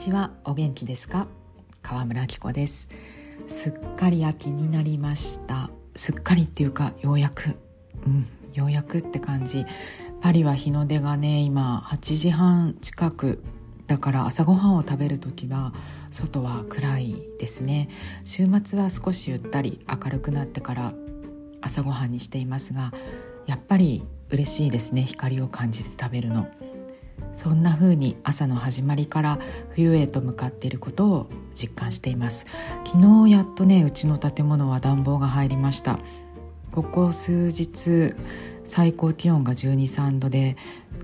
ちは。お元気ですか？川村明子です。すっかり秋になりました。すっかりっていうかようやく。うんようやくって感じ。パリは日の出がね今8時半近くだから朝ごはんを食べる時は外は暗いですね。週末は少しゆったり明るくなってから朝ごはんにしていますがやっぱり嬉しいですね光を感じて食べるの。そんな風に朝の始まりから冬へと向かっていることを実感しています。昨日やっとねうちの建物は暖房が入りました。ここ数日最高気温が123度で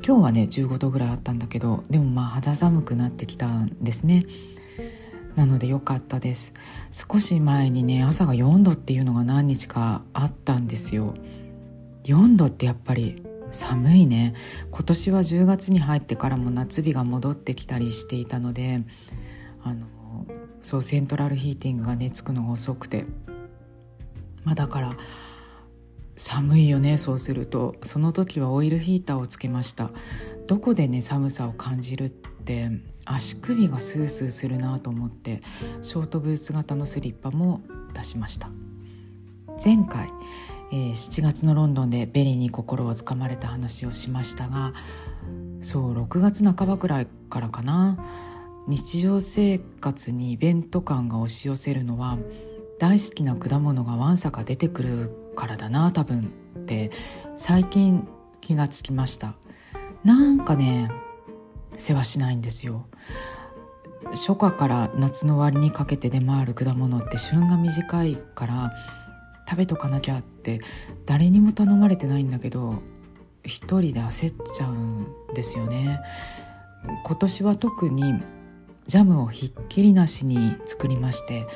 今日はね15度ぐらいあったんだけどでもまあ肌寒くなってきたんですね。なので良かったです。少し前にね朝が4度っていうのが何日かあったんですよ。4度ってやっぱり寒いね。今年は10月に入ってからも夏日が戻ってきたりしていたのであのそうセントラルヒーティングがねつくのが遅くて。まあだから寒いよねそうすると。その時はオイルヒーターをつけました。どこでね寒さを感じるって足首がスースーするなと思ってショートブーツ型のスリッパも出しました。前回えー、7月のロンドンでベリーに心をつかまれた話をしましたがそう6月半ばくらいからかな。日常生活にイベント感が押し寄せるのは大好きな果物がわんさか出てくるからだな多分って最近気がつきました。なんかねせわしないんですよ。初夏から夏の終わりにかけて出回る果物って旬が短いから食べとかなきゃって誰にも頼まれてないんだけど一人で焦っちゃうんですよね。今年は特にジャムをひっきりなしに作りまして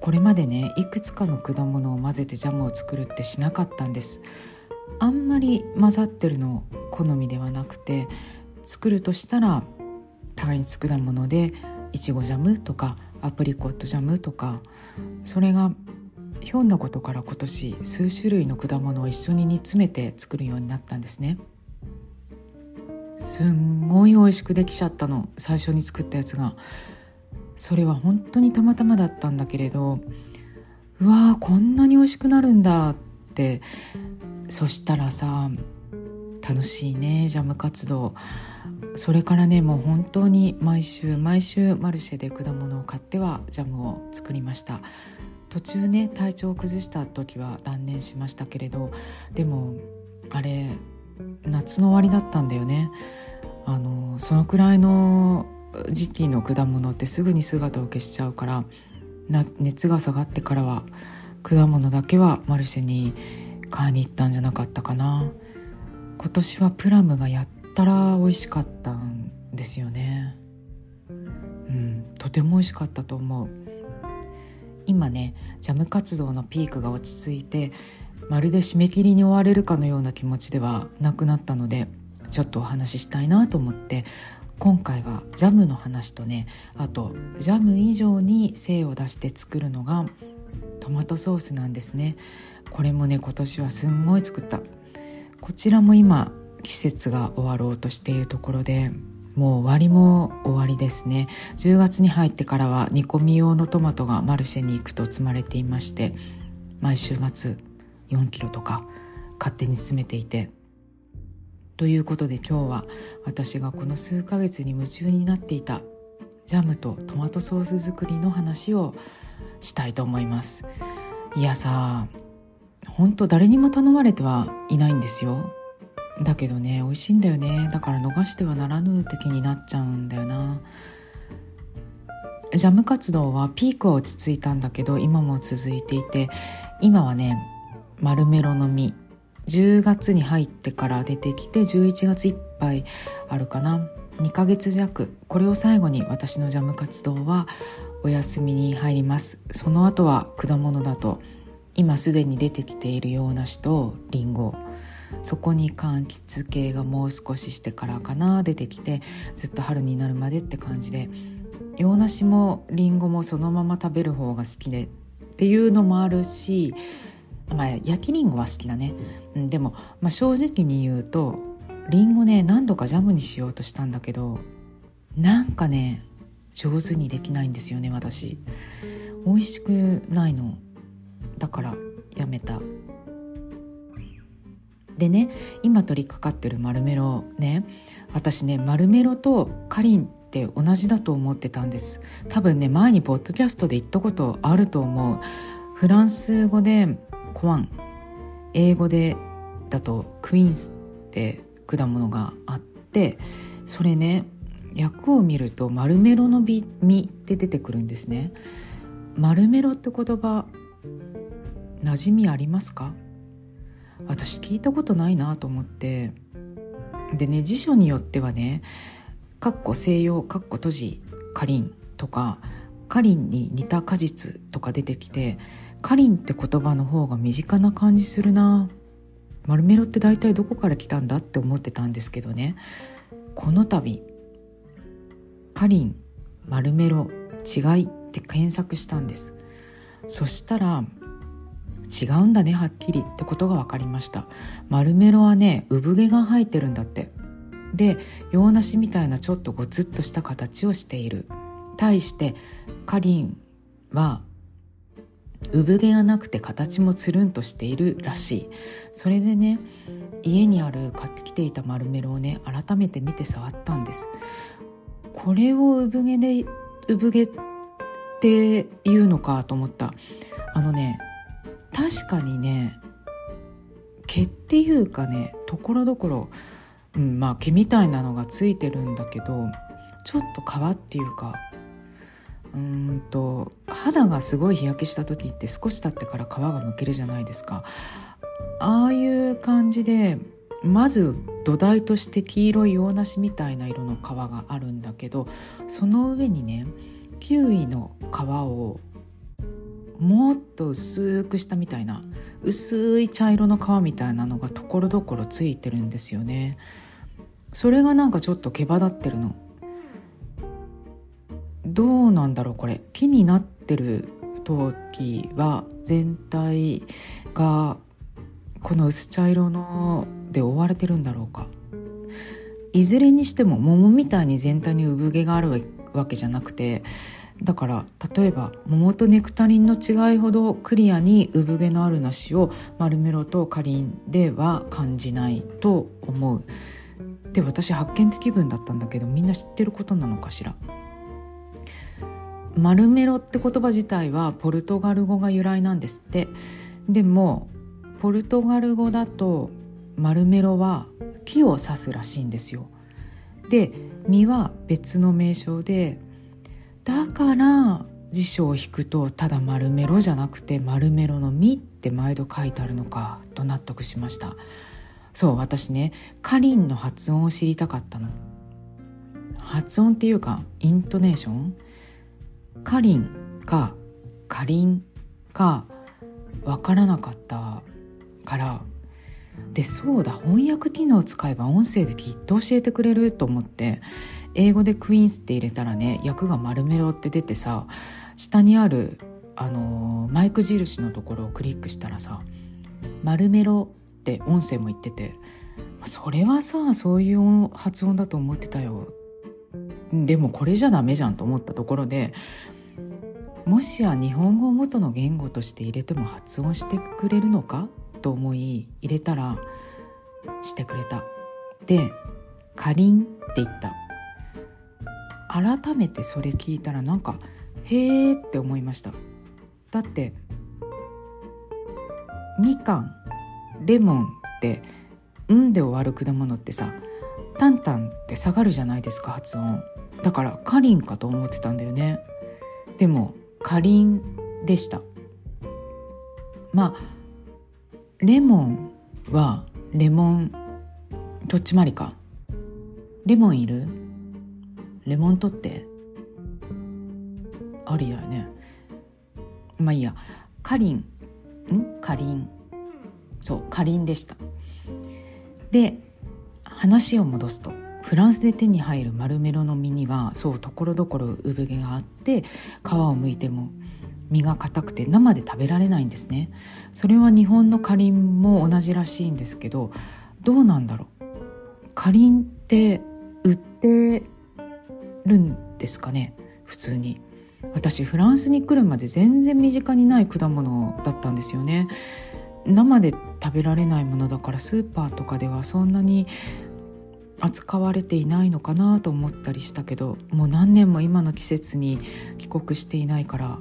これまでねいくつかの果物を混ぜてジャムを作るってしなかったんです。あんまり混ざってるの好みではなくて作るとしたら単一果物でいちごジャムとかアプリコットジャムとかそれがひょんなことから今年数種類の果物を一緒に煮詰めて作るようになったんですね。すんごい美味しくできちゃったの最初に作ったやつが。それは本当にたまたまだったんだけれどうわーこんなに美味しくなるんだって。そしたらさ楽しいねジャム活動。それからねもう本当に毎週毎週マルシェで果物を買ってはジャムを作りました。途中ね体調を崩した時は断念しましたけれどでもあれ夏の終わりだったんだよね。あのそのくらいの時期の果物ってすぐに姿を消しちゃうから熱が下がってからは果物だけはマルシェに買いに行ったんじゃなかったかな。今年はプラムがやったら美味しかったんですよね。うんとても美味しかったと思う。今ねジャム活動のピークが落ち着いてまるで締め切りに追われるかのような気持ちではなくなったのでちょっとお話ししたいなと思って今回はジャムの話とねあとジャム以上に精を出して作るのがトマトソースなんですね。これもね今年はすんごい作った。こちらも今季節が終わろうとしているところでもう終わりも終わりですね。10月に入ってからは煮込み用のトマトがマルシェに行くと積まれていまして毎週末4キロとか勝手に詰めていて。ということで今日は私がこの数ヶ月に夢中になっていたジャムとトマトソース作りの話をしたいと思います。いやさ本当誰にも頼まれてはいないんですよ。だけどね美味しいんだよね。だから逃してはならぬ的になっちゃうんだよな。ジャム活動はピークは落ち着いたんだけど今も続いていて今はねマルメロの実。10月に入ってから出てきて11月いっぱいあるかな。2ヶ月弱。これを最後に私のジャム活動はお休みに入ります。その後は果物だと今すでに出てきている洋梨とリンゴ。そこに柑橘系がもう少ししてからかな出てきてずっと春になるまでって感じで。洋梨もりんごもそのまま食べる方が好きでっていうのもあるし、まあ、焼きりんごは好きだね、うん、でも、まあ、正直に言うとりんごね何度かジャムにしようとしたんだけどなんかね上手にできないんですよね私。美味しくないの。だからやめた。でね今取り掛かってるマルメロね私ねマルメロとカリンって同じだと思ってたんです。多分ね前にポッドキャストで言ったことあると思う。フランス語でコワン英語でだとクイーンスって果物があってそれね訳を見るとマルメロの実って出てくるんですね。マルメロって言葉馴染みありますか？私聞いたことないなと思って。でね辞書によってはね「かっこ西洋かっこ閉じかりん」とか「かりんに似た果実」とか出てきて「かりん」って言葉の方が身近な感じするな。マルメロって大体どこから来たんだって思ってたんですけどね。この度「かりん」「マルメロ」「違い」って検索したんです。そしたら違うんだねはっきり。ってことが分かりました。マルメロはね産毛が生えてるんだって。で洋梨みたいなちょっとゴツッとした形をしている。対してカリンは産毛がなくて形もつるんとしているらしい。それでね家にある買ってきていた丸メロをね改めて見て触ったんです。これを産毛で産毛っていうのかと思った。あのね確かにね毛っていうかねところどころ、うん、まあ毛みたいなのがついてるんだけどちょっと皮っていうかうんと肌がすごい日焼けした時って少し経ってから皮がむけるじゃないですか。ああいう感じでまず土台として黄色い洋梨みたいな色の皮があるんだけどその上にねキウイの皮をもっと薄くしたみたいな薄い茶色の皮みたいなのがところどころついてるんですよね。それがなんかちょっと毛羽立ってるの。どうなんだろうこれ。木になってる時は全体がこの薄茶色ので覆われてるんだろうか。いずれにしても桃みたいに全体に産毛があるわけじゃなくてだから例えば桃とネクタリンの違いほどクリアに産毛のある梨をマルメロとカリンでは感じないと思う。で私発見的分だったんだけどみんな知ってることなのかしら？マルメロって言葉自体はポルトガル語が由来なんですって。でもポルトガル語だとマルメロは木を指すらしいんですよ。で実は別の名称でだから辞書を引くとただ丸メロじゃなくて丸メロの実って毎度書いてあるのかと納得しました。そう私ねカリンの発音を知りたかったの。発音っていうかイントネーション？カリンかカリンかわからなかったから。でそうだ翻訳機能を使えば音声できっと教えてくれると思って。英語でクイーンスって入れたらね役が丸メロって出てさ下にあるあのー、マイク印のところをクリックしたらさ丸メロって音声も言っててそれはさそういう発音だと思ってたよ。でもこれじゃダメじゃんと思ったところでもしや日本語を元の言語として入れても発音してくれるのかと思い入れたらしてくれた。で「かりん」って言った。改めてそれ聞いたらなんかへーって思いました。だってみかんレモンって「ん」で終わる果物ってさタンタンって下がるじゃないですか発音。だからかりんかと思ってたんだよね。でもかりんでした。まあレモンはレモンどっちまりか。レモンいる？レモン取って。ありだよね。まあいいや。かりん。ん？かりん。そうかりんでした。で話を戻すとフランスで手に入る丸メロの実にはそうところどころ産毛があって皮をむいても身が硬くて生で食べられないんですね。それは日本のかりんも同じらしいんですけどどうなんだろう。かりんって売ってるんですかね普通に。私フランスに来るまで全然身近にない果物だったんですよね。生で食べられないものだからスーパーとかではそんなに扱われていないのかなと思ったりしたけどもう何年も今の季節に帰国していないから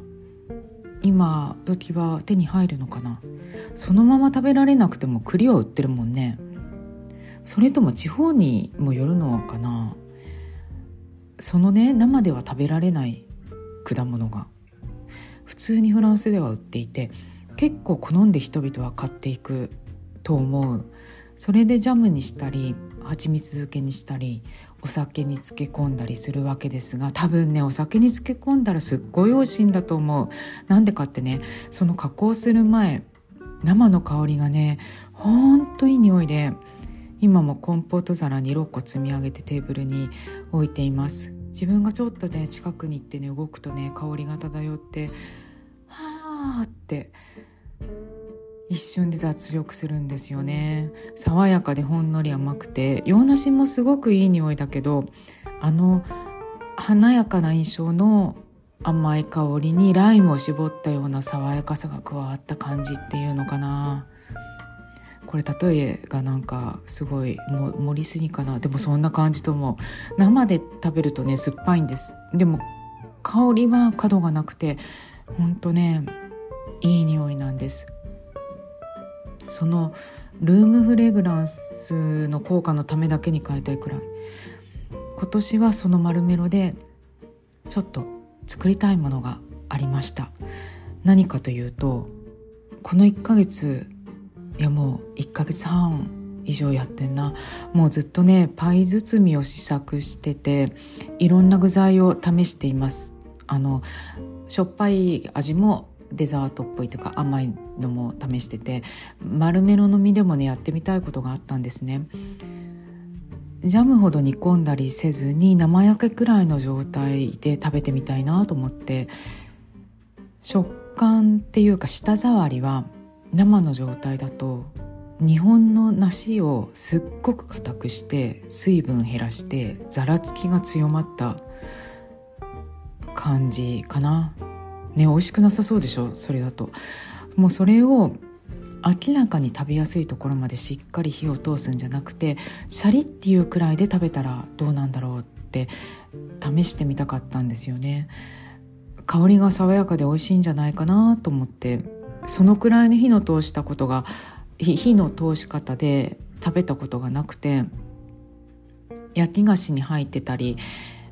今時は手に入るのかな。そのまま食べられなくても栗は売ってるもんね。それとも地方にもよるのかな。そのね生では食べられない果物が普通にフランスでは売っていて結構好んで人々は買っていくと思う。それでジャムにしたり蜂蜜漬けにしたりお酒に漬け込んだりするわけですが多分ねお酒に漬け込んだらすっごい美味しいんだと思う。なんでかってねその加工する前生の香りがねほんといい匂いで今もコンポート皿に6個積み上げてテーブルに置いています。自分がちょっとね近くに行ってね動くとね香りが漂ってはあって一瞬で脱力するんですよね。爽やかでほんのり甘くて洋梨もすごくいい匂いだけどあの華やかな印象の甘い香りにライムを絞ったような爽やかさが加わった感じっていうのかな。これ例えがなんかすごい盛りすぎかな。でもそんな感じと思う生で食べるとね酸っぱいんです。でも香りは角がなくてほんとねいい匂いなんです。そのルームフレグランスの効果のためだけに買いたいくらい。今年はその丸メロでちょっと作りたいものがありました。何かというとこの1ヶ月いやもう1ヶ月半以上やってんな。もうずっとねパイ包みを試作してていろんな具材を試しています。あのしょっぱい味もデザートっぽいとか甘いのも試してて丸めのの実でもねやってみたいことがあったんですね。ジャムほど煮込んだりせずに生焼けくらいの状態で食べてみたいなと思って。食感っていうか舌触りは生の状態だと日本の梨をすっごく硬くして水分減らしてざらつきが強まった感じかな。ね美味しくなさそうでしょ？それだと。もうそれを明らかに食べやすいところまでしっかり火を通すんじゃなくてシャリっていうくらいで食べたらどうなんだろうって試してみたかったんですよね。香りが爽やかで美味しいんじゃないかなと思ってそのくらいの火の通したことが火の通し方で食べたことがなくて焼き菓子に入ってたり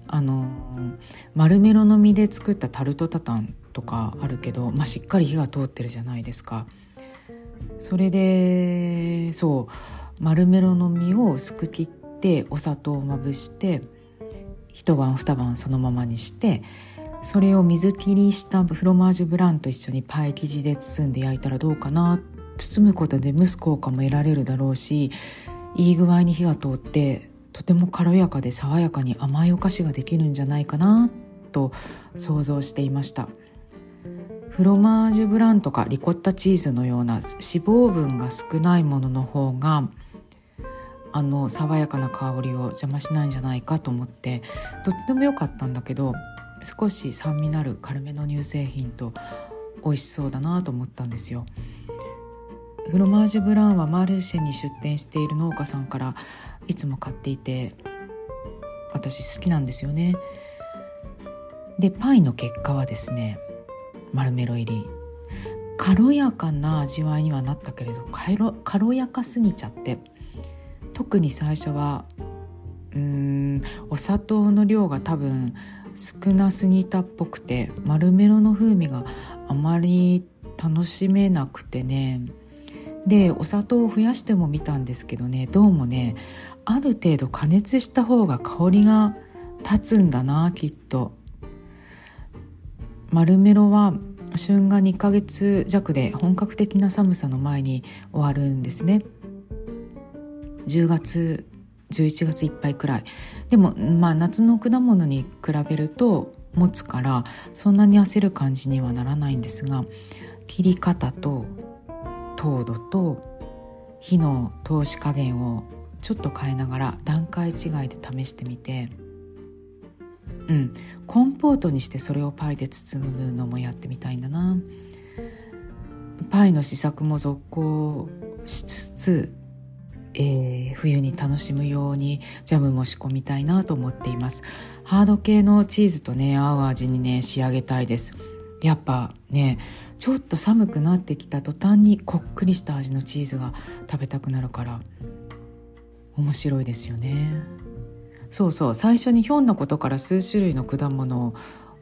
あの丸メロの実で作ったタルトタタンとかあるけど、まあ、しっかり火が通ってるじゃないですか。それでそう丸メロの実を薄く切ってお砂糖をまぶして一晩二晩そのままにしてそれを水切りしたフロマージュブランと一緒にパイ生地で包んで焼いたらどうかな包むことで蒸す効果も得られるだろうしいい具合に火が通ってとても軽やかで爽やかに甘いお菓子ができるんじゃないかなと想像していました。フロマージュブランとかリコッタチーズのような脂肪分が少ないものの方があの爽やかな香りを邪魔しないんじゃないかと思ってどっちでもよかったんだけど少し酸味のある軽めの乳製品と美味しそうだなと思ったんですよ。フロマージュブランはマルシェに出店している農家さんからいつも買っていて私好きなんですよね。でパイの結果はですねマルメロ入り。軽やかな味わいにはなったけれど軽やかすぎちゃって。特に最初はうーんお砂糖の量が多分少なすぎたっぽくてマルメロの風味があまり楽しめなくてね。でお砂糖を増やしても見たんですけどねどうもねある程度加熱した方が香りが立つんだなきっと。マルメロは旬が2ヶ月弱で本格的な寒さの前に終わるんですね。10月11月いっぱいくらい。でもまあ夏の果物に比べると持つからそんなに焦る感じにはならないんですが切り方と糖度と火の通し加減をちょっと変えながら段階違いで試してみてうんコンポートにしてそれをパイで包むのもやってみたいんだな。パイの試作も続行しつつ、えー、冬に楽しむようにジャムも仕込みたいなと思っています。ハード系のチーズとね合う味にね仕上げたいです。やっぱねちょっと寒くなってきた途端にこっくりした味のチーズが食べたくなるから面白いですよね。そうそう最初にひょんなことから数種類の果物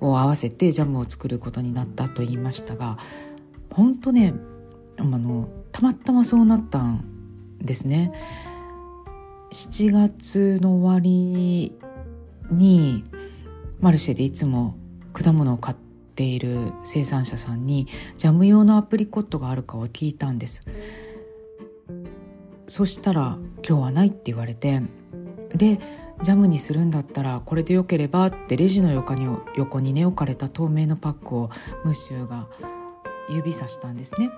を合わせてジャムを作ることになったと言いましたが本当ねあのたまたまそうなったんですね。7月の終わりにマルシェでいつも果物を買っている生産者さんにジャム用のアプリコットがあるかを聞いたんです。そしたら今日はないって言われてでジャムにするんだったらこれでよければってレジの横に横にね置かれた透明のパックをムッシュが指さしたんですね。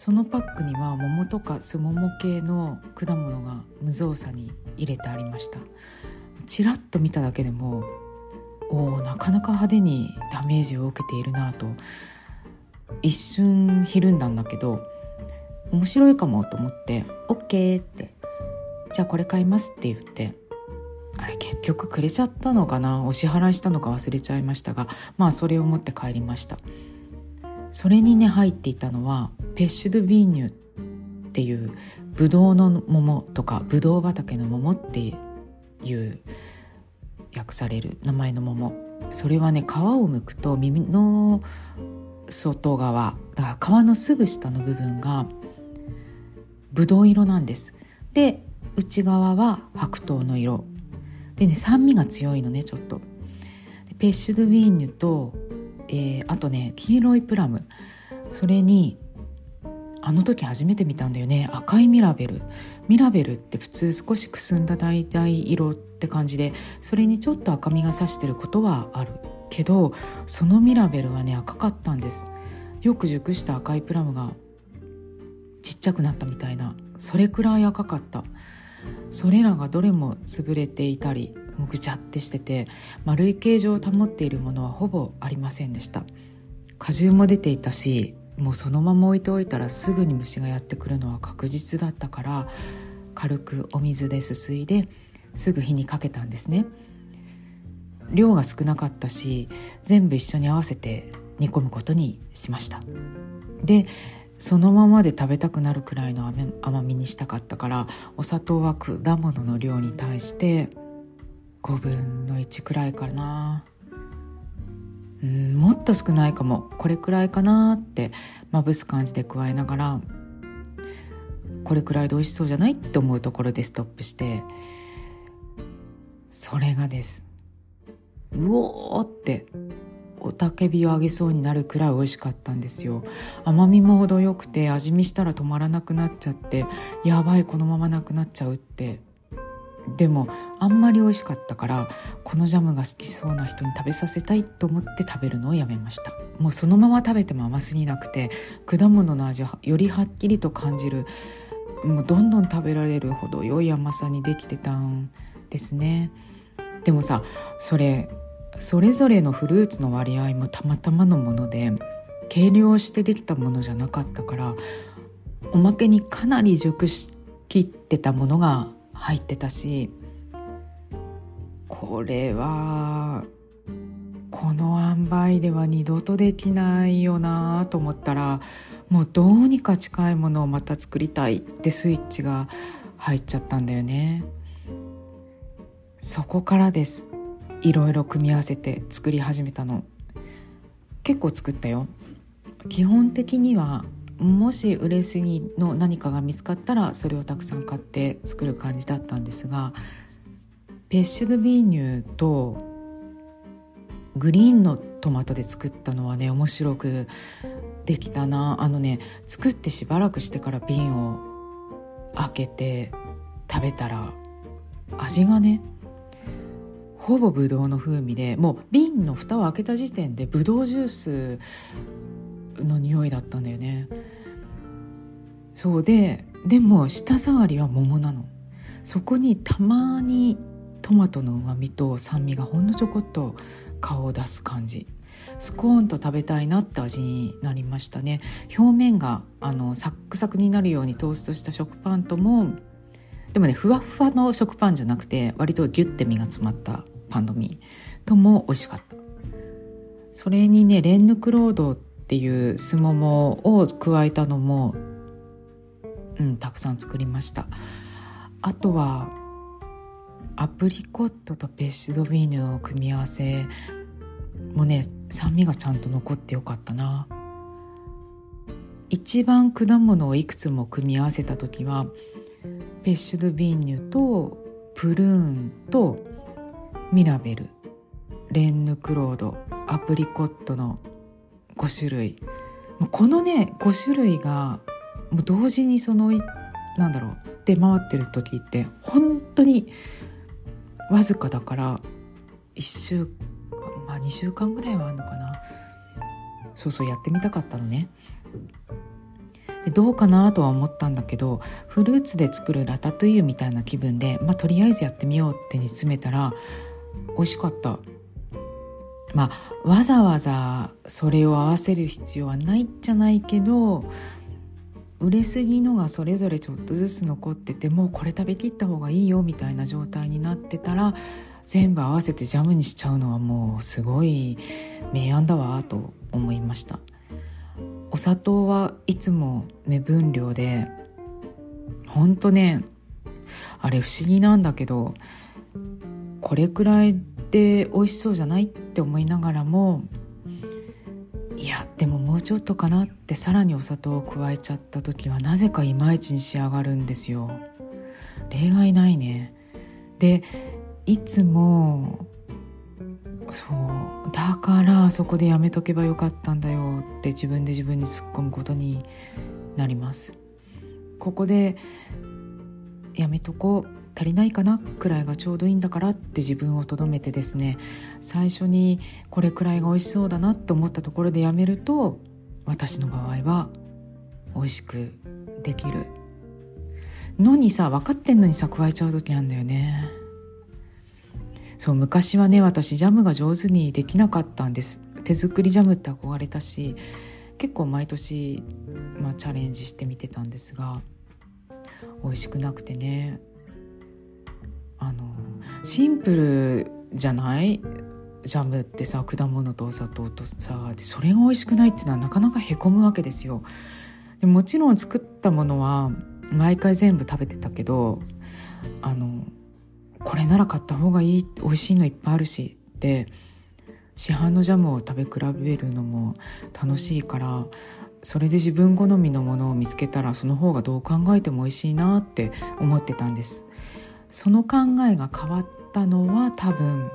そのパックには桃とかスモモ系の果物が無造作に入れてありました。ちらっと見ただけでもおなかなか派手にダメージを受けているなと。一瞬ひるんだんだけど面白いかもと思って「OK」って「じゃあこれ買います」って言ってあれ結局くれちゃったのかな？お支払いしたのか忘れちゃいましたがまあそれを持って帰りました。それにね入っていたのはペッシュ・ドゥ・ビーニュっていうブドウの桃とかブドウ畑の桃っていう訳される名前の桃。それはね皮を剥くと耳の外側だから皮のすぐ下の部分がブドウ色なんです。で内側は白桃の色。でね酸味が強いのねちょっと。ペッシュ・ドゥ・ビーニュと、えー、あとね黄色いプラム。それにあの時初めて見たんだよね。赤いミラベル。ミラベルって普通少しくすんだ橙色って感じでそれにちょっと赤みがさしてることはある。けどそのミラベルはね赤かったんです。よく熟した赤いプラムがちっちゃくなったみたいな。それくらい赤かった。それらがどれも潰れていたりもうぐちゃってしてて丸い形状を保っているものはほぼありませんでした。果汁も出ていたしもうそのまま置いておいたらすぐに虫がやってくるのは確実だったから軽くお水ですすいですぐ火にかけたんですね。量が少なかったし全部一緒に合わせて煮込むことにしました。でそのままで食べたくなるくらいの甘みにしたかったからお砂糖は果物の量に対して5分の1くらいかな。うんもっと少ないかも。これくらいかなってまぶす感じで加えながらこれくらいで美味しそうじゃないって思うところでストップしてそれがです。うおーっておたけびをあげそうになるくらい美味しかったんですよ。甘みも程よくて味見したら止まらなくなっちゃってやばいこのままなくなっちゃうって。でもあんまり美味しかったからこのジャムが好きそうな人に食べさせたいと思って食べるのをやめました。もうそのまま食べても甘すぎなくて果物の味をよりはっきりと感じるもうどんどん食べられるほど良い甘さにできてたんですね。でもさそれそれぞれのフルーツの割合もたまたまのもので計量してできたものじゃなかったからおまけにかなり熟しきってたものが入ってたしこれはこの塩梅では二度とできないよなと思ったらもうどうにか近いものをまた作りたいってスイッチが入っちゃったんだよね。そこからです。いろいろ組み合わせて作り始めたの。結構作ったよ。基本的にはもし売れすぎの何かが見つかったらそれをたくさん買って作る感じだったんですがペッシュドビーニューとグリーンのトマトで作ったのはね面白くできたな。あのね作ってしばらくしてから瓶を開けて食べたら味がねほぼブドウの風味でもう瓶の蓋を開けた時点でブドウジュースの匂いだったんだよね。そうででも舌触りは桃なの。そこにたまにトマトのうまみと酸味がほんのちょこっと顔を出す感じ。スコーンと食べたいなって味になりましたね。表面があのサックサクになるようにトーストした食パンともでもねふわふわの食パンじゃなくて割とギュッて身が詰まったパンの実とも美味しかった。それにねレンヌクロードっていうすももを加えたのもうんたくさん作りました。あとはアプリコットとペッシュドビーヌの組み合わせもね酸味がちゃんと残ってよかったな。一番果物をいくつも組み合わせた時はペッシュドビーニュとプルーンとミラベルレンヌクロードアプリコットの5種類。このね5種類がもう同時にそのなんだろう出回ってる時って本当にわずかだから1週間まあ2週間ぐらいはあるのかな。そうそうやってみたかったのね。でどうかなとは思ったんだけどフルーツで作るラタトゥイユみたいな気分で、まあ、とりあえずやってみようって煮詰めたら美味しかった。まあわざわざそれを合わせる必要はないじゃないけど売れすぎのがそれぞれちょっとずつ残っててもうこれ食べきった方がいいよみたいな状態になってたら全部合わせてジャムにしちゃうのはもうすごい明暗だわと思いました。お砂糖はいつも目分量でほんとねあれ不思議なんだけどこれくらいで美味しそうじゃないって思いながらもいやでももうちょっとかなってさらにお砂糖を加えちゃった時はなぜかいまいちに仕上がるんですよ。例外ないね。でいつもそうだからそこでやめとけばよかったんだよって自分で自分に突っ込むことになります。ここでやめとこう。足りないかなくらいがちょうどいいんだからって自分をとどめてですね最初にこれくらいが美味しそうだなと思ったところでやめると私の場合は美味しくできる。のにさ分かってんのにさ加えちゃう時あるんだよね。そう昔はね私ジャムが上手にできなかったんです。手作りジャムって憧れたし結構毎年、まあ、チャレンジしてみてたんですが美味しくなくてね。あのシンプルじゃない？ジャムってさ果物とお砂糖とさでそれが美味しくないっていうのはなかなかへこむわけですよ。でもちろん作ったものは毎回全部食べてたけどあのこれなら買った方がいい美味しいのいっぱいあるしって市販のジャムを食べ比べるのも楽しいからそれで自分好みのものを見つけたらその方がどう考えても美味しいなって思ってたんです。その考えが変わったのは多分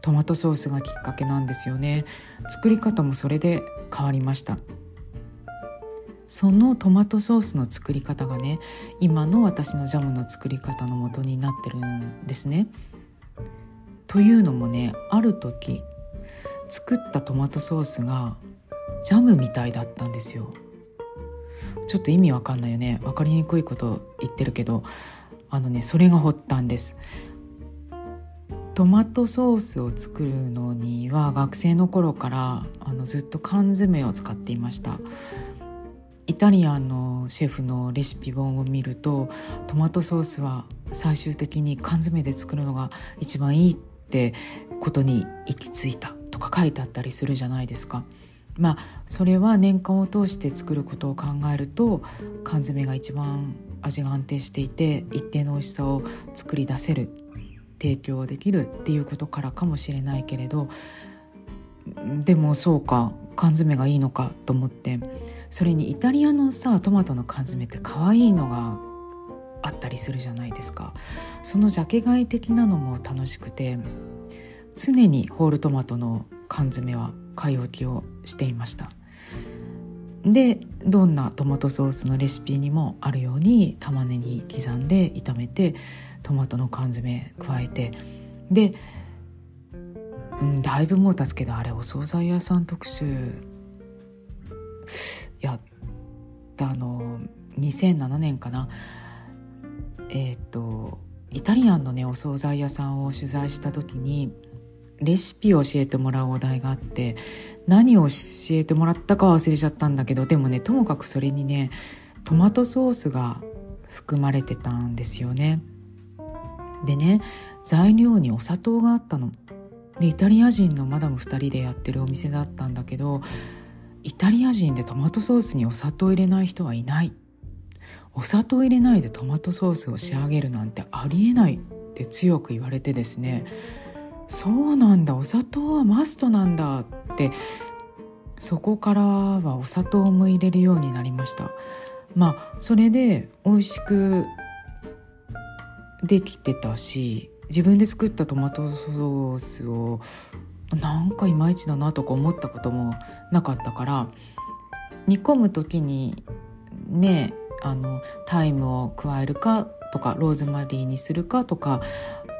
トマトソースがきっかけなんですよね作り方もそれで変わりましたそのトマトソースの作り方がね今の私のジャムの作り方の元になってるんですね。というのもねある時作ったトマトソースがジャムみたいだったんですよ。ちょっと意味わかんないよね分かりにくいこと言ってるけどあのねそれが発端です。トマトソースを作るのには学生の頃からあのずっと缶詰を使っていました。イタリアンのシェフのレシピ本を見るとトマトソースは最終的に缶詰で作るのが一番いいってことに行き着いたとか書いてあったりするじゃないですか。まあそれは年間を通して作ることを考えると缶詰が一番味が安定していて一定の美味しさを作り出せる提供できるっていうことからかもしれないけれどでもそうか缶詰がいいのかと思ってそれにイタリアのさトマトの缶詰って可愛いのがあったりするじゃないですか。そのジャケ買い的なのも楽しくて常にホールトマトの缶詰は買い置きをしていました。でどんなトマトソースのレシピにもあるように玉ねぎ刻んで炒めてトマトの缶詰加えてで、うん、だいぶもう経つけどあれお惣菜屋さん特集やったの2007年かな。えっ、とイタリアンのねお惣菜屋さんを取材した時にレシピを教えてもらうお題があって何を教えてもらったか忘れちゃったんだけどでもねともかくそれにねトマトソースが含まれてたんですよね。でね材料にお砂糖があったの。でイタリア人のマダム2人でやってるお店だったんだけどイタリア人でトマトソースにお砂糖入れない人はいないお砂糖入れないでトマトソースを仕上げるなんてありえないって強く言われてですねそうなんだ。お砂糖はマストなんだって。そこからはお砂糖も入れるようになりました。まあそれで美味しくできてたし自分で作ったトマトソースをなんかいまいちだなとか思ったこともなかったから煮込む時にねあのタイムを加えるかとかローズマリーにするかとか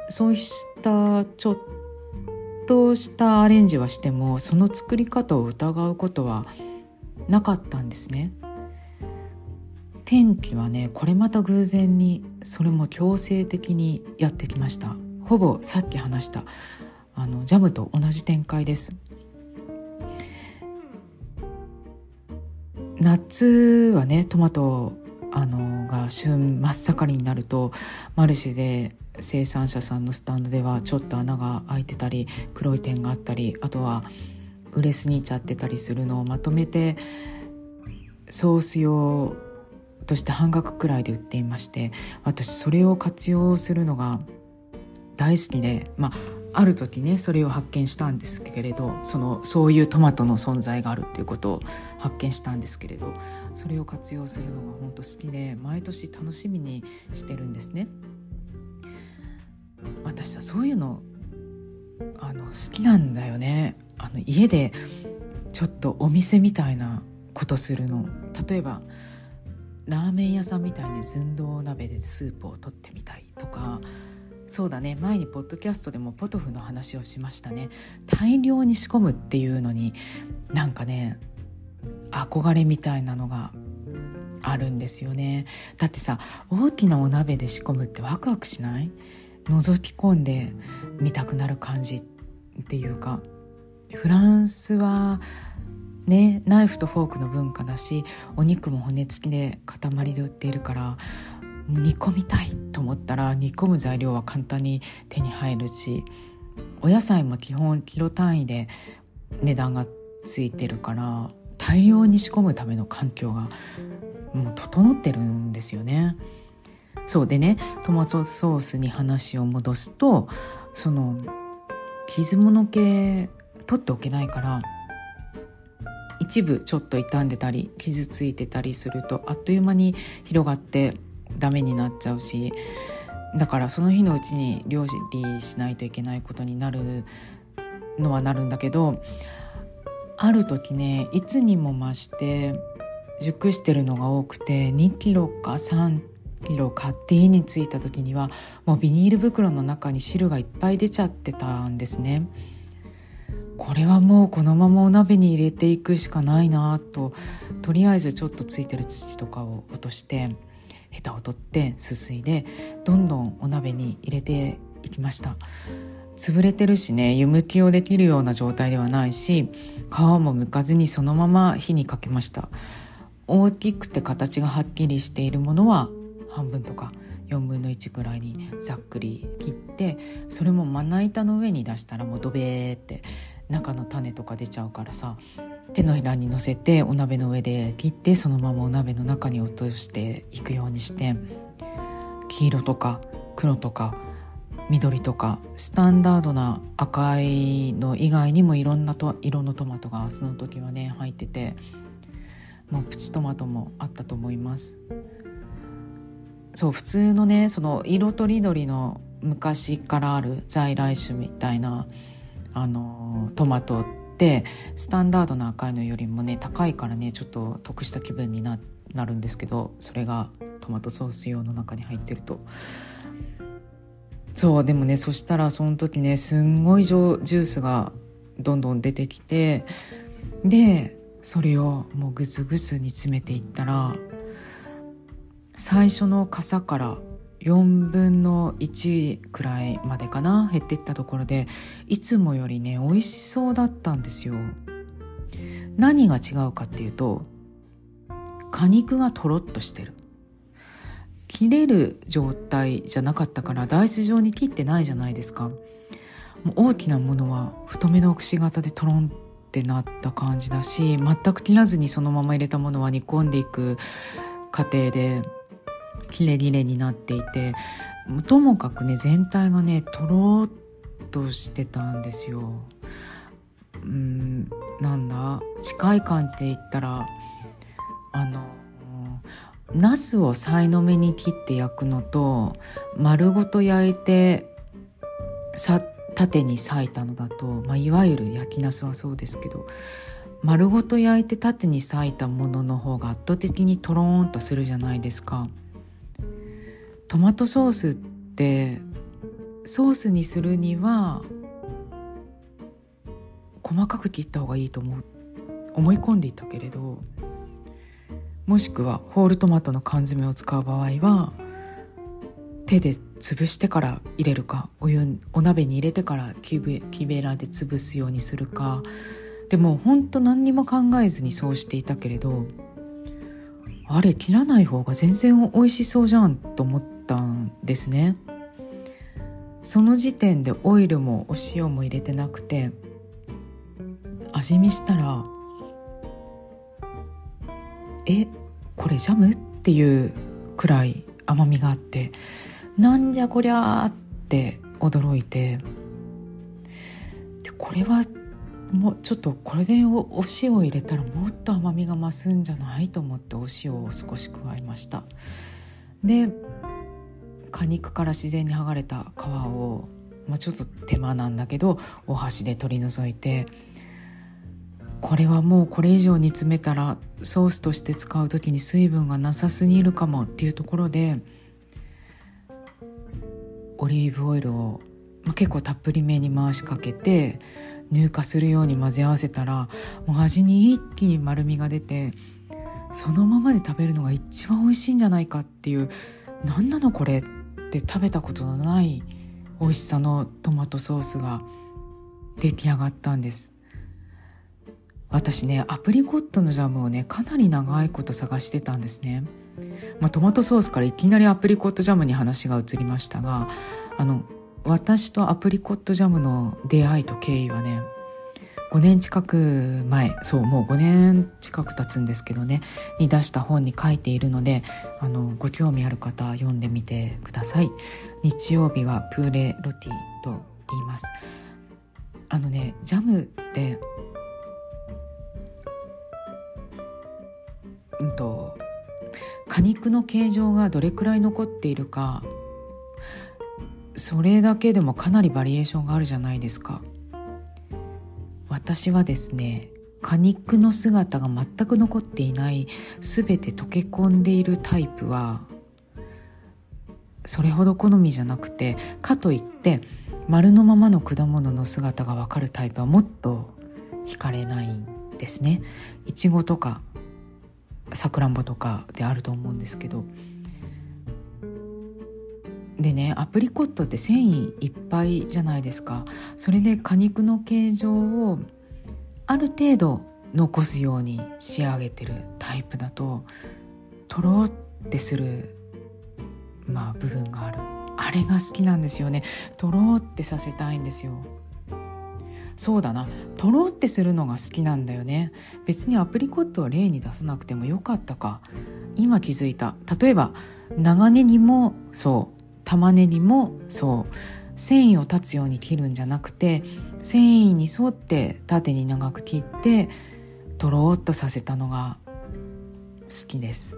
そうしたちょっととしたアレンジはしてもその作り方を疑うことはなかったんですね。天気はねこれまた偶然にそれも強制的にやってきましたほぼさっき話したあのジャムと同じ展開です夏はねトマトあのが旬真っ盛りになるとマルシェで生産者さんのスタンドではちょっと穴が開いてたり黒い点があったりあとは売れすぎちゃってたりするのをまとめてソース用として半額くらいで売っていまして私それを活用するのが大好きでまあある時ねそれを発見したんですけれどそのそういうトマトの存在があるっていうことを発見したんですけれどそれを活用するのが本当好きで毎年楽しみにしてるんですね。私さそういうのあの好きなんだよね。あの家でちょっとお店みたいなことするの。例えばラーメン屋さんみたいに寸胴鍋でスープを取ってみたいとか。そうだね。前にポッドキャストでもポトフの話をしましたね。大量に仕込むっていうのになんかね憧れみたいなのがあるんですよね。だってさ大きなお鍋で仕込むってワクワクしない？覗き込んでみたくなる感じっていうかフランスはねナイフとフォークの文化だしお肉も骨付きで塊で売っているから煮込みたいと思ったら煮込む材料は簡単に手に入るしお野菜も基本キロ単位で値段がついてるから大量に仕込むための環境がもう整ってるんですよね。そうでねトマトソースに話を戻すとその傷物系取っておけないから一部ちょっと傷んでたり傷ついてたりするとあっという間に広がってダメになっちゃうしだからその日のうちに料理しないといけないことになるのはなるんだけどある時ねいつにも増して熟してるのが多くて2キロか3キロ買って家に着いた時にはもうビニール袋の中に汁がいっぱい出ちゃってたんですね。これはもうこのままお鍋に入れていくしかないなととりあえずちょっとついてる土とかを落としてヘタを取ってすすいでどんどんお鍋に入れていきました潰れてるしね湯むきをできるような状態ではないし皮も剥かずにそのまま火にかけました大きくて形がはっきりしているものは半分とか4分の1ぐらいにざっくり切ってそれもまな板の上に出したらもうドベーって中の種とか出ちゃうからさ手のひらに乗せてお鍋の上で切ってそのままお鍋の中に落としていくようにして黄色とか黒とか緑とかスタンダードな赤いの以外にもいろんなと色のトマトがその時はね入っててもうプチトマトもあったと思います。そう普通のねその色とりどりの昔からある在来種みたいなあのトマトってスタンダードな赤いのよりもね高いからねちょっと得した気分にななるんですけどそれがトマトソース用の中に入ってると。そうでもねそしたらその時ねすんごいジュースがどんどん出てきてでそれをもうグツグツ煮詰めていったら最初の傘から4分の1くらいまでかな減っていったところでいつもよりね美味しそうだったんですよ。何が違うかっていうと果肉がとろっとしてる。切れる状態じゃなかったからダイス状に切ってないじゃないですか。もう大きなものは太めのくし形でトロンってなった感じだし全く切らずにそのまま入れたものは煮込んでいく過程でキレキレになっていてともかくね全体がねとろっとしてたんですよ。うんなんだ近い感じで言ったらあのナスをさいの目に切って焼くのと丸ごと焼いてさ縦に裂いたのだと、まあ、いわゆる焼きナスはそうですけど丸ごと焼いて縦に裂いたものの方が圧倒的にとろーんとするじゃないですか。トマトソースってソースにするには細かく切った方がいいと思う。思い込んでいたけれどもしくはホールトマトの缶詰を使う場合は手で潰してから入れるかお湯お鍋に入れてから木べ木べらで潰すようにするか。でも本当何にも考えずにそうしていたけれどあれ切らない方が全然美味しそうじゃんと思ったんですね。その時点でオイルもお塩も入れてなくて味見したらえこれジャム？っていうくらい甘みがあってなんじゃこりゃ？って驚いてでこれはもうちょっとこれでおお塩を入れたらもっと甘みが増すんじゃない？と思ってお塩を少し加えました。で果肉から自然に剥がれた皮を、まあ、ちょっと手間なんだけどお箸で取り除いてこれはもうこれ以上煮詰めたらソースとして使う時に水分がなさすぎるかもっていうところでオリーブオイルを、まあ、結構たっぷりめに回しかけて乳化するように混ぜ合わせたらもう味に一気に丸みが出てそのままで食べるのが一番美味しいんじゃないかっていう何なのこれって食べたことのない美味しさのトマトソースが出来上がったんです。私ねアプリコットのジャムをねかなり長いこと探してたんですね、まあ、トマトソースからいきなりアプリコットジャムに話が移りましたがあの私とアプリコットジャムの出会いと経緯はね5年近く前そうもう5年近く経つんですけどねに出した本に書いているのであのご興味ある方読んでみてください。日曜日はプーレロティと言います。あのねジャムってうんと果肉の形状がどれくらい残っているかそれだけでもかなりバリエーションがあるじゃないですか。私はですね果肉の姿が全く残っていない全て溶け込んでいるタイプはそれほど好みじゃなくてかといって丸のままの果物の姿がわかるタイプはもっと惹かれないんですね。いちごとかさくらんぼとかであると思うんですけど。でねアプリコットって繊維いっぱいじゃないですか。それで果肉の形状をある程度残すように仕上げてるタイプだととろってするまあ部分がある。あれが好きなんですよね。とろってさせたいんですよ。そうだな。とろってするのが好きなんだよね。別にアプリコットは例に出さなくてもよかったか。今気づいた。例えば長ネギもそう。玉ねぎもそう。繊維を断つように切るんじゃなくて繊維に沿って縦に長く切ってとろっとさせたのが好きです。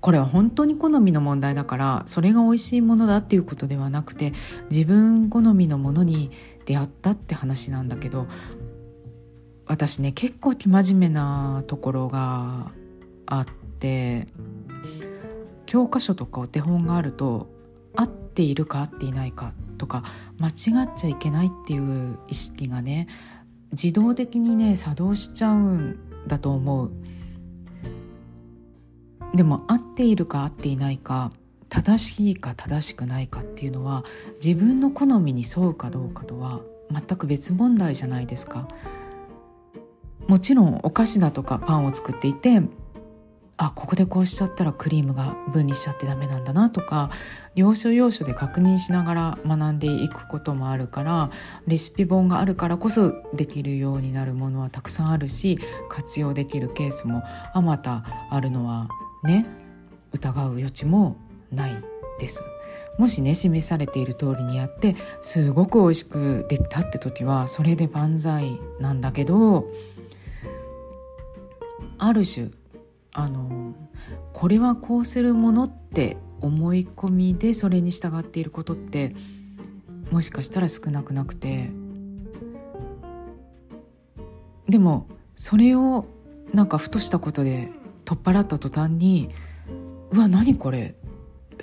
これは本当に好みの問題だからそれが美味しいものだっていうことではなくて自分好みのものに出会ったって話なんだけど私ね結構生真面目なところがあって教科書とかお手本があると合っているか合っていないかとか間違っちゃいけないっていう意識がね自動的にね作動しちゃうんだと思うでも合っているか合っていないか正しいか正しくないかっていうのは自分の好みに沿うかどうかとは全く別問題じゃないですか。もちろんお菓子だとかパンを作っていてあここでこうしちゃったらクリームが分離しちゃってダメなんだなとか要所要所で確認しながら学んでいくこともあるからレシピ本があるからこそできるようになるものはたくさんあるし活用できるケースもあまたあるのはね疑う余地もないです。もしね示されている通りにやってすごく美味しくできたって時はそれで万歳なんだけどある種あのこれはこうするものって思い込みでそれに従っていることってもしかしたら少なくなくてでもそれをなんかふとしたことで取っ払った途端に「うわ何これ？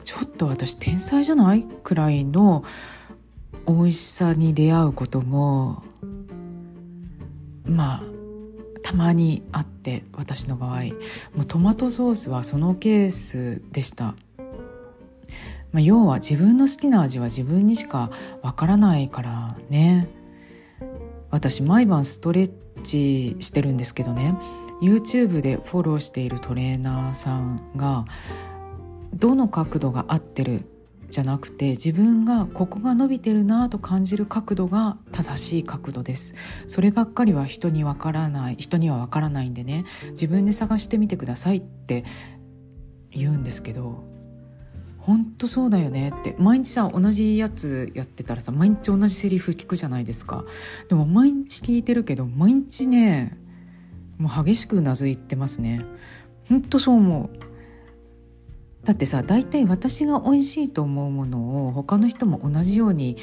ちょっと私天才じゃない?」くらいの美味しさに出会うこともまあたまにあって私の場合。もうトマトソースはそのケースでした、まあ、要は自分の好きな味は自分にしかわからないからね。私毎晩ストレッチしてるんですけどね。YouTube でフォローしているトレーナーさんがどの角度が合ってるじゃなくて自分がここが伸びてるなと感じる角度が正しい角度です。そればっかりは人にわからない人にはわからないんでね。自分で探してみてくださいって言うんですけど本当そうだよねって。毎日さ同じやつやってたらさ毎日同じセリフ聞くじゃないですか。でも毎日聞いてるけど毎日ねもう激しくうなずいてますね。本当そう思う。だってさ大体私が美味しいと思うものを他の人も同じように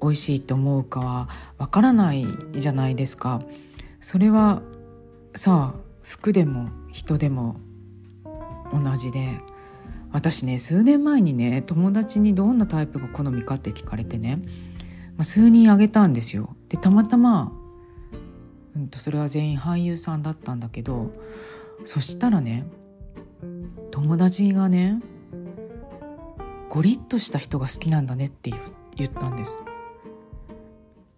美味しいと思うかはわからないじゃないですか。それはさあ服でも人でも同じで私ね数年前にね友達にどんなタイプが好みかって聞かれてね、まあ、数人あげたんですよ。でたまたま、うんと、それは全員俳優さんだったんだけどそしたらね友達がねゴリッとした人が好きなんだねって言ったんです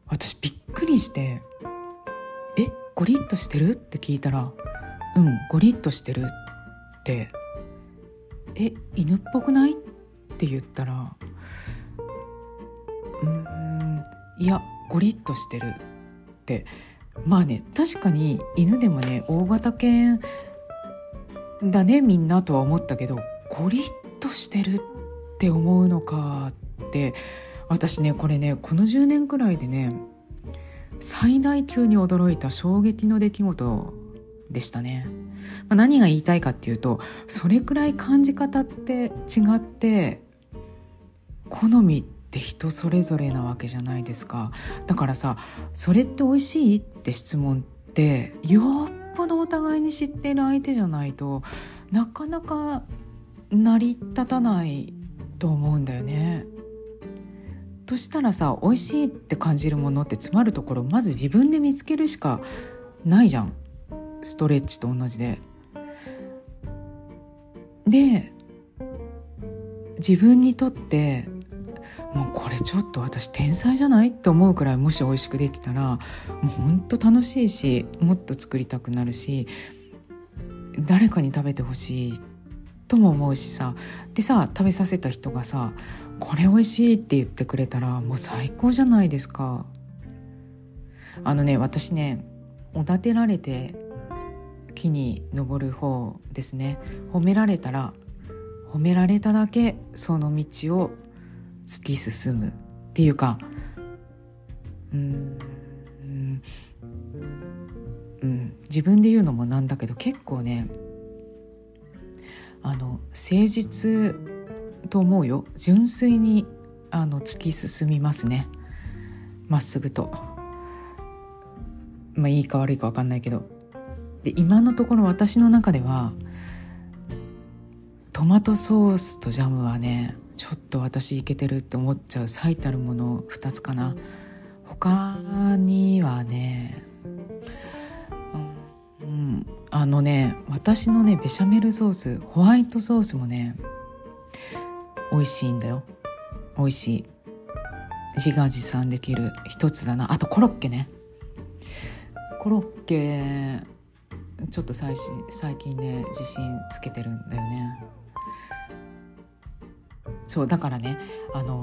私びっくりして「えゴリッとしてる?」って聞いたら「うんゴリッとしてる」って「え犬っぽくない?」って言ったら「うんいやゴリッとしてる」ってまあね確かに犬でもね大型犬だねみんなとは思ったけどゴリッとしてるって思うのかって私ねこれねこの10年くらいでね最大級に驚いた衝撃の出来事でしたね。まあ、何が言いたいかっていうとそれくらい感じ方って違って好みって人それぞれなわけじゃないですかだからさ「それって美味しい?」って質問ってよっぽどお互いに知っている相手じゃないとなかなか成り立たないと思うんだよね。としたらさ美味しいって感じるものって詰まるところまず自分で見つけるしかないじゃんストレッチと同じで。で自分にとってもうこれちょっと私天才じゃないって思うくらいもし美味しくできたらもうほんと楽しいしもっと作りたくなるし誰かに食べてほしいとも思うしさでさ食べさせた人がさ「これ美味しい」って言ってくれたらもう最高じゃないですか。あのね私ねおだてられて木に登る方ですね褒められたら褒められただけその道を突き進むっていうかうんうん、自分で言うのもなんだけど結構ねあの誠実と思うよ。純粋にあの突き進みますね。まっすぐと。まあいいか悪いか分かんないけど。で今のところ私の中ではトマトソースとジャムはねちょっと私いけてるって思っちゃう最たるもの2つかな。他にはねうん、あのね私のねベシャメルソースホワイトソースもね美味しいんだよ。美味しい。自画自賛できる一つだな。あとコロッケね。コロッケちょっと最最近ね自信つけてるんだよね。そうだからねあの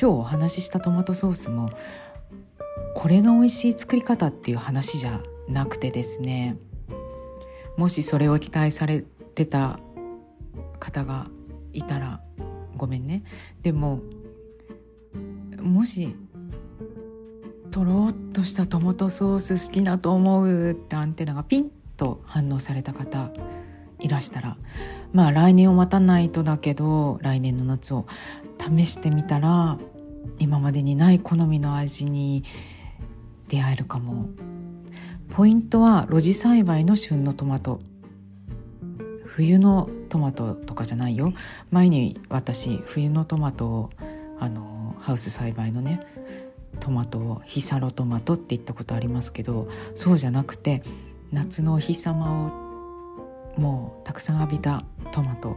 今日お話ししたトマトソースもこれが美味しい作り方っていう話じゃなくてですねもしそれを期待されてた方がいたらごめんね。でももしとろっとしたトマトソース好きだと思うってアンテナがピンと反応された方らしたらまあ来年を待たないとだけど来年の夏を試してみたら今までにない好みの味に出会えるかも。ポイントは露地栽培の旬のトマト。冬のトマトとかじゃないよ。前に私冬のトマトをあのハウス栽培のねトマトをヒサロトマトって言ったことありますけどそうじゃなくて夏のお日様をもうたくさん浴びたトマト。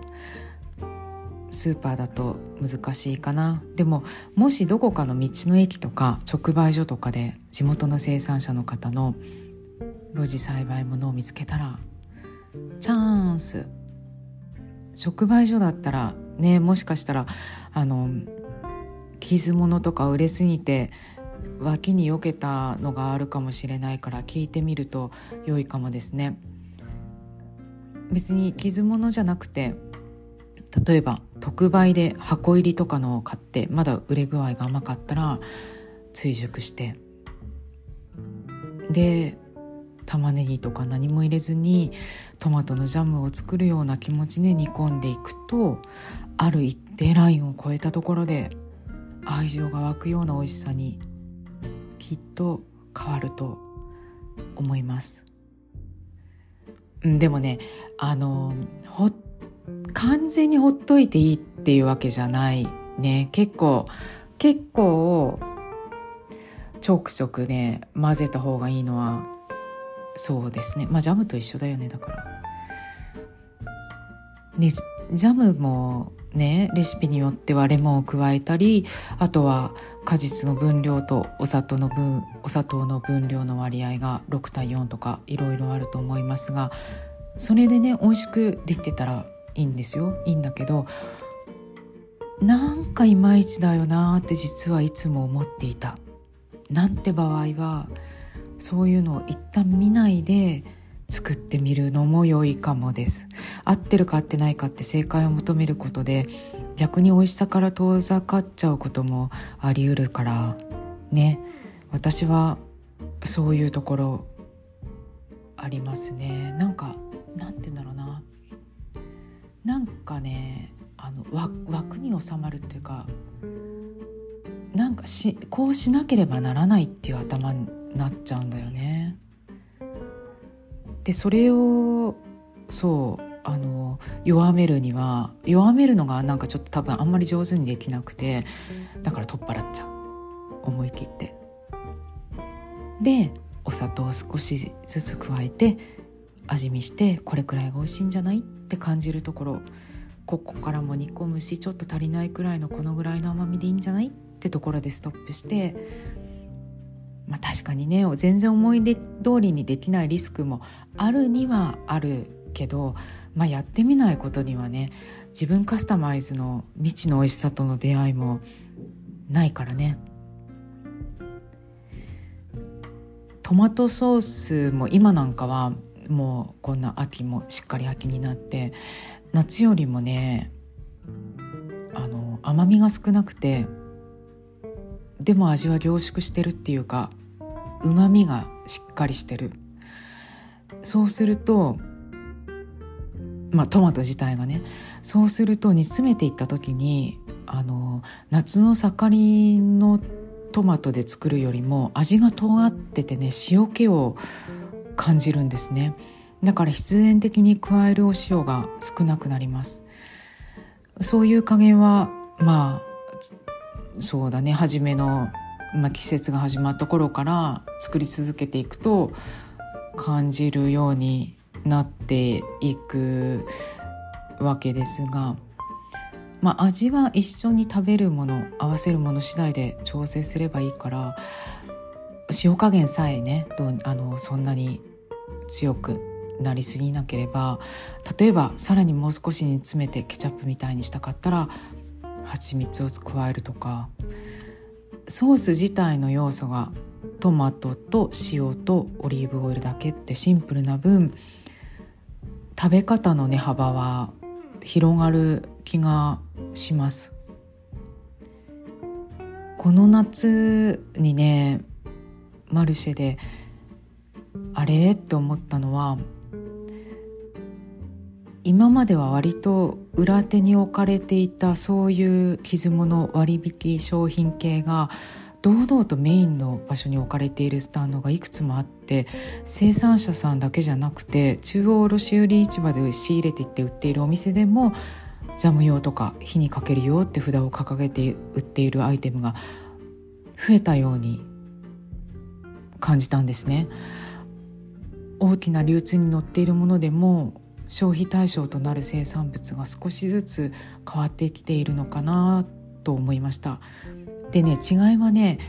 スーパーだと難しいかな。でももしどこかの道の駅とか直売所とかで地元の生産者の方の露地栽培ものを見つけたらチャンス。直売所だったらねもしかしたらあの傷物とか売れすぎて脇に避けたのがあるかもしれないから聞いてみると良いかもですね。別に傷物じゃなくて例えば特売で箱入りとかのを買ってまだ売れ具合が甘かったら追熟して。で玉ねぎとか何も入れずにトマトのジャムを作るような気持ちで煮込んでいくとある一定ラインを超えたところで愛情が湧くような美味しさにきっと変わると思います。でもねあのほ完全にほっといていいっていうわけじゃないね。結構結構ちょくちょくね混ぜた方がいいのはそうですね。まあジャムと一緒だよねだから。ねジャムもねレシピによってはレモンを加えたりあとは果実の分量とお砂糖の分お砂糖の分量の割合が6対4とかいろいろあると思いますがそれでね美味しくできてたらいいんですよ。いいんだけどなんかいまいちだよなって実はいつも思っていた。なんて場合はそういうのを一旦見ないで作ってみるのも良いかもです。合ってるか合ってないかって正解を求めることで逆に美味しさから遠ざかっちゃうこともあり得るからね。私はそういうところありますね。なんかなんて言うんだろうな。なんかねあの枠に収まるっていうかなんかしこうしなければならないっていう頭になっちゃうんだよね。でそれをそうあの弱めるには弱めるのがなんかちょっと多分あんまり上手にできなくてだから取っ払っちゃう思い切って。でお砂糖を少しずつ加えて味見してこれくらいが美味しいんじゃないって感じるところここからも煮込むしちょっと足りないくらいのこのぐらいの甘みでいいんじゃないってところでストップしてまあ確かにね全然思い出通りにできないリスクもあるにはあるけど、まあ、やってみないことにはね自分カスタマイズの未知の美味しさとの出会いもないからね。トマトソースも今なんかはもうこんな秋もしっかり秋になって夏よりもねあの甘みが少なくてでも味は凝縮してるっていうかうまみがしっかりしてる。そうするとまあトマト自体がねそうすると煮詰めていった時にあの夏の盛りのトマトで作るよりも味が尖っててね塩気を感じるんですね。だから必然的に加えるお塩が少なくなります。そういう加減はまあそうだね。初めの、まあ、季節が始まった頃から作り続けていくと感じるようになっていくわけですがまあ味は一緒に食べるもの合わせるもの次第で調整すればいいから塩加減さえねどうあのそんなに強くなりすぎなければ例えばさらにもう少し煮詰めてケチャップみたいにしたかったら蜂蜜を加えるとかソース自体の要素がトマトと塩とオリーブオイルだけってシンプルな分食べ方の値幅は広がる気がします。この夏にねマルシェであれ？って思ったのは今までは割と裏手に置かれていたそういう傷物割引商品系が堂々とメインの場所に置かれているスタンドがいくつもあって生産者さんだけじゃなくて中央卸売市場で仕入れていって売っているお店でもジャム用とか火にかけるよって札を掲げて売っているアイテムが増えたように感じたんですね。大きな流通に乗っているものでも消費対象となる生産物が少しずつ変わってきているのかなと思いました。でね違いはね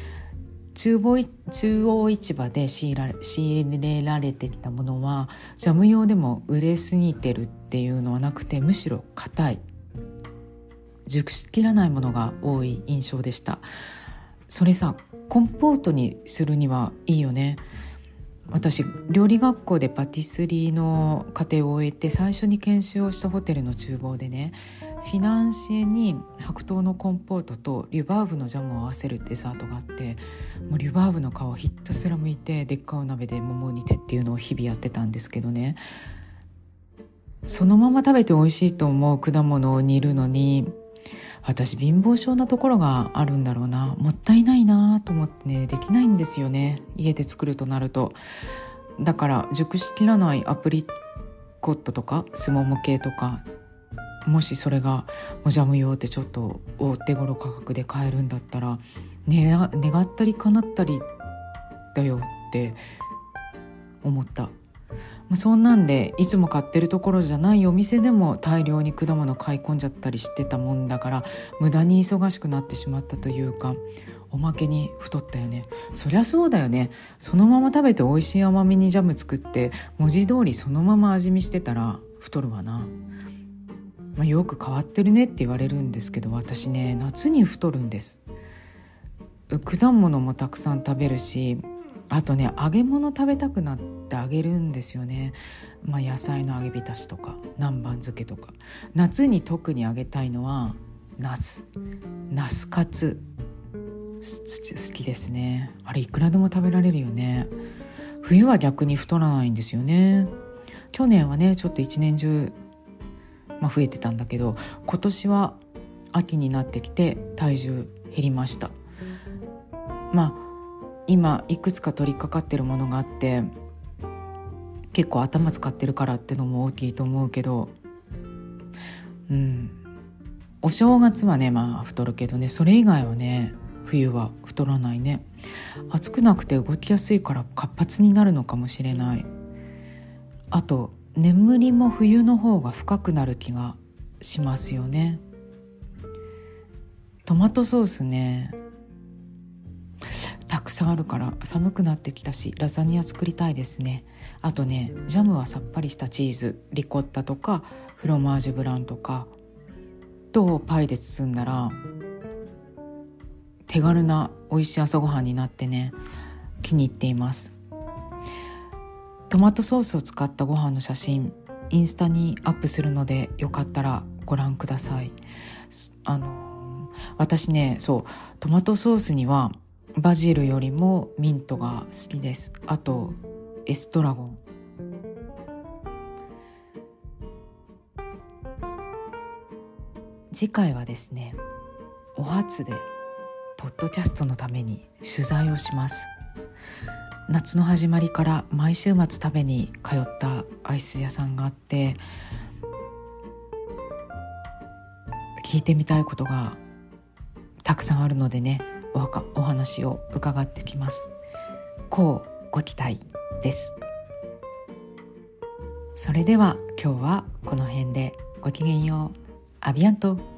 中中央市場で仕入れ仕入れられてきたものはジャム用でも売れすぎてるっていうのはなくてむしろ硬い。熟しきらないものが多い印象でした。それさコンポートにするにはいいよね。私料理学校でパティスリーの課程を終えて最初に研修をしたホテルの厨房でねフィナンシェに白桃のコンポートとリュバーブのジャムを合わせるデザートがあってもうリュバーブの皮をひたすら剥いてでっかいお鍋で桃を煮てっていうのを日々やってたんですけどね。そのまま食べて美味しいと思う果物を煮るのに私貧乏症なところがあるんだろうな。もったいないなと思ってねできないんですよね。家で作るとなると。だから熟しきらないアプリコットとかスモモ系とかもしそれがもじゃむよってちょっと大手頃価格で買えるんだったら、願ったり叶ったりだよって思った。まあ、そんなんでいつも買ってるところじゃないお店でも大量に果物買い込んじゃったりしてたもんだから無駄に忙しくなってしまったというかおまけに太ったよね。そりゃそうだよね。そのまま食べて美味しい甘みにジャム作って文字通りそのまま味見してたら太るわな、まあ、よく変わってるねって言われるんですけど私ね夏に太るんです。果物もたくさん食べるしあとね揚げ物食べたくなってあげるんですよね、まあ、野菜の揚げ浸しとか南蛮漬けとか。夏に特に揚げたいのはナスナスカツ。好きですね。あれいくらでも食べられるよね。冬は逆に太らないんですよね。去年はねちょっと一年中、まあ、増えてたんだけど今年は秋になってきて体重減りました。まあ今いくつか取り掛かってるものがあって結構頭使ってるからってのも大きいと思うけどうん。お正月はねまあ太るけどねそれ以外はね冬は太らないね。暑くなくて動きやすいから活発になるのかもしれない。あと眠りも冬の方が深くなる気がしますよね。トマトソースね。くさんあるから寒くなってきたしラザニア作りたいですね。あとねジャムはさっぱりしたチーズリコッタとかフロマージュブランとかとパイで包んだら手軽な美味しい朝ごはんになってね気に入っています。トマトソースを使ったご飯の写真インスタにアップするのでよかったらご覧ください。あの私ねそうトマトソースにはバジルよりもミントが好きです。あとエストラゴン。次回はですねお初でポッドキャストのために取材をします。夏の始まりから毎週末食べに通ったアイス屋さんがあって聞いてみたいことがたくさんあるのでねお話を伺ってきます。こうご期待です。それでは今日はこの辺でごきげんよう。アビアント。